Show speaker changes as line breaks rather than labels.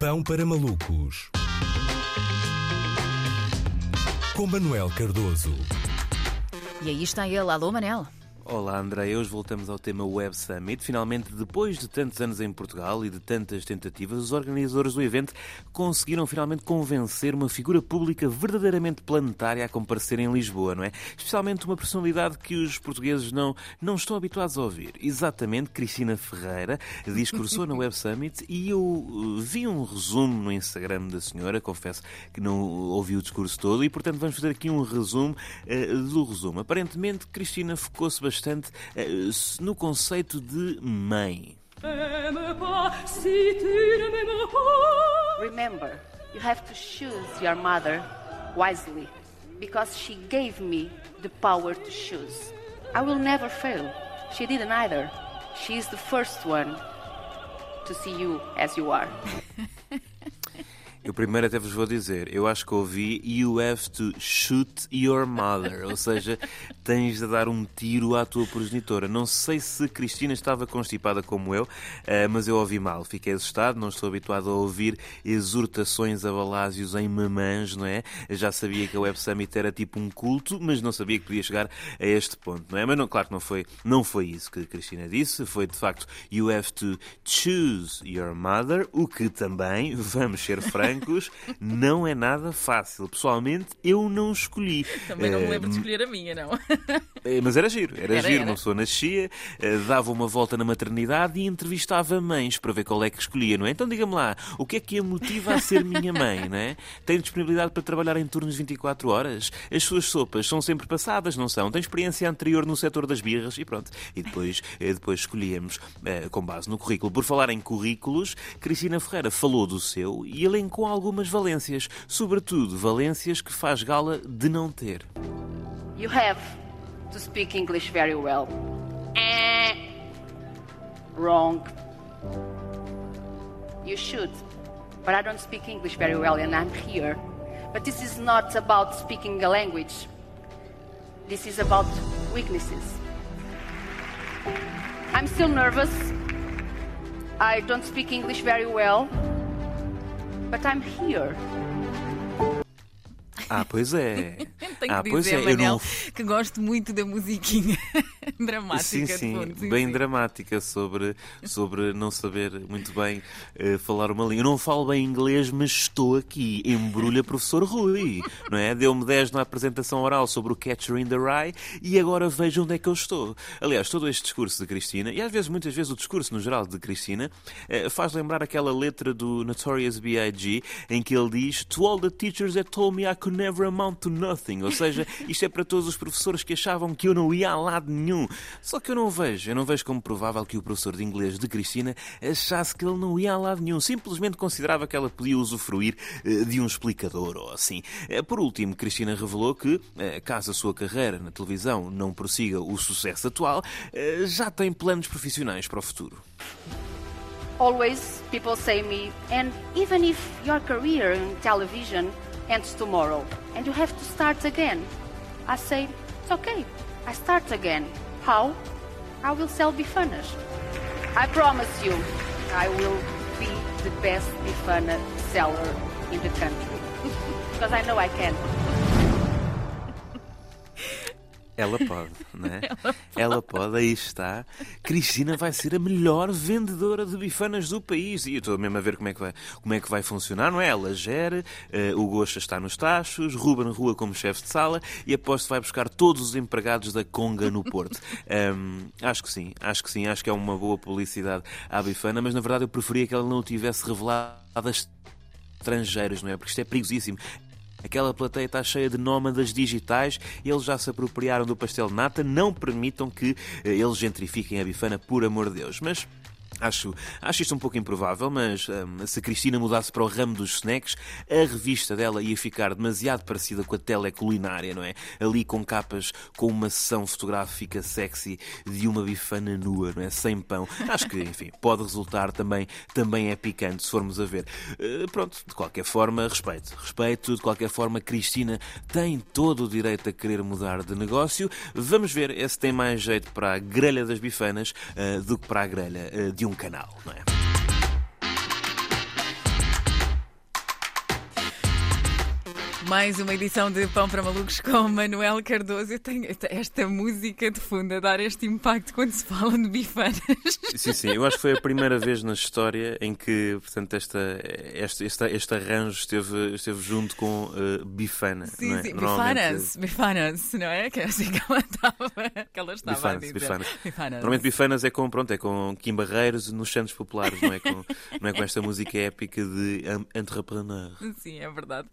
Pão para malucos. Com Manuel Cardoso.
E aí está ele. Alô, Manel.
Olá André, hoje voltamos ao tema Web Summit. Finalmente, depois de tantos anos em Portugal e de tantas tentativas, os organizadores do evento conseguiram finalmente convencer uma figura pública verdadeiramente planetária a comparecer em Lisboa, não é? Especialmente uma personalidade que os portugueses não, não estão habituados a ouvir. Exatamente, Cristina Ferreira discursou na Web Summit e eu uh, vi um resumo no Instagram da senhora, confesso que não ouvi o discurso todo e, portanto, vamos fazer aqui um resumo uh, do resumo. Aparentemente, Cristina focou-se bastante bastante uh, no conceito de mãe.
Remember, you have to choose your mother wisely because she gave me the power to choose. I will never fail. She didn't either. She is the first one to see you as you are.
Eu primeiro até vos vou dizer, eu acho que ouvi You have to shoot your mother, ou seja, tens de dar um tiro à tua progenitora. Não sei se Cristina estava constipada como eu, eh, mas eu ouvi mal, fiquei assustado, não estou habituado a ouvir exortações a balásios em mamãs, não é? Já sabia que a Web Summit era tipo um culto, mas não sabia que podia chegar a este ponto, não é? Mas não, claro que não foi, não foi isso que Cristina disse, foi de facto You have to choose your mother, o que também, vamos ser francos, não é nada fácil. Pessoalmente, eu não escolhi.
Também não me lembro de escolher a minha, não.
Eh, mas era giro, era, era giro. Era. Uma pessoa nascia, eh, dava uma volta na maternidade e entrevistava mães para ver qual é que escolhia, não é? Então diga-me lá, o que é que a motiva a ser minha mãe, não é? Tem disponibilidade para trabalhar em turnos 24 horas? As suas sopas são sempre passadas, não são? Tem experiência anterior no setor das birras e pronto. E depois, eh, depois escolhíamos com base no currículo. Por falar em currículos, Cristina Ferreira falou do seu e elencou com algumas valências, sobretudo valências que faz gala de não ter.
You have to speak English very well. Eh. Wrong. You should, but I don't speak English very well and I'm here. But this is not about speaking a language. This is about weaknesses. I'm still nervous. I don't speak English very well. but I'm here.
Ah, pois é.
Tenho ah, que dizer, é. Manel, não... que gosto muito da musiquinha dramática.
Sim, sim, fundo, sim bem sim. dramática sobre, sobre não saber muito bem uh, falar uma língua. Eu não falo bem inglês, mas estou aqui. Embrulha professor Rui, não é? Deu-me 10 na apresentação oral sobre o Catcher in the Rye e agora veja onde é que eu estou. Aliás, todo este discurso de Cristina, e às vezes, muitas vezes, o discurso no geral de Cristina, uh, faz lembrar aquela letra do Notorious B.I.G. em que ele diz To all the teachers that told me I could never amount to nothing. Ou seja, isto é para todos os professores que achavam que eu não ia a lado nenhum. Só que eu não vejo, eu não vejo como provável que o professor de inglês de Cristina achasse que ele não ia a lado nenhum. Simplesmente considerava que ela podia usufruir eh, de um explicador ou assim. Eh, por último, Cristina revelou que, eh, caso a sua carreira na televisão não prossiga o sucesso atual, já tem planos profissionais para o futuro.
Always people say me, and even if your career in television ends tomorrow and you have to start again. I say, it's okay, I start again. How? I will sell Bifanas. I promise you, I will be the best Bifana seller in the country. because I know I can.
Ela pode, não é? Ela pode. Ela pode, aí está. Cristina vai ser a melhor vendedora de bifanas do país. E eu estou mesmo a ver como é que vai, como é que vai funcionar, não é? Ela gera, uh, o Gosta está nos tachos, Ruben Rua como chefe de sala e aposto que vai buscar todos os empregados da Conga no Porto. Um, acho que sim, acho que sim, acho que é uma boa publicidade à bifana, mas na verdade eu preferia que ela não o tivesse revelado a estrangeiros, não é? Porque isto é perigosíssimo. Aquela plateia está cheia de nómadas digitais, eles já se apropriaram do pastel nata, não permitam que eh, eles gentrifiquem a bifana, por amor de Deus. Mas Acho, acho isto um pouco improvável, mas um, se Cristina mudasse para o ramo dos snacks, a revista dela ia ficar demasiado parecida com a teleculinária, não é? Ali com capas com uma sessão fotográfica sexy de uma bifana nua, não é? Sem pão. Acho que, enfim, pode resultar também, também é picante, se formos a ver. Uh, pronto, de qualquer forma, respeito. Respeito, de qualquer forma, Cristina tem todo o direito a querer mudar de negócio. Vamos ver se tem mais jeito para a grelha das bifanas uh, do que para a grelha uh, de um canal, não é?
Mais uma edição de Pão para Malucos com Manuel Cardoso. Eu tenho esta música de fundo a dar este impacto quando se fala de bifanas.
Sim, sim. Eu acho que foi a primeira vez na história em que, portanto, esta, este, este, este arranjo esteve, esteve junto com uh, bifana.
Sim,
é?
sim. Bifanas, bifanas, não é? Que é assim que ela estava, que ela estava
bifanas,
a dizer.
Bifanas.
bifanas.
Normalmente bifanas é com, pronto, é com Kim Barreiros nos Santos Populares, não é com, não é com esta música épica de entrepreneur.
Sim, é verdade.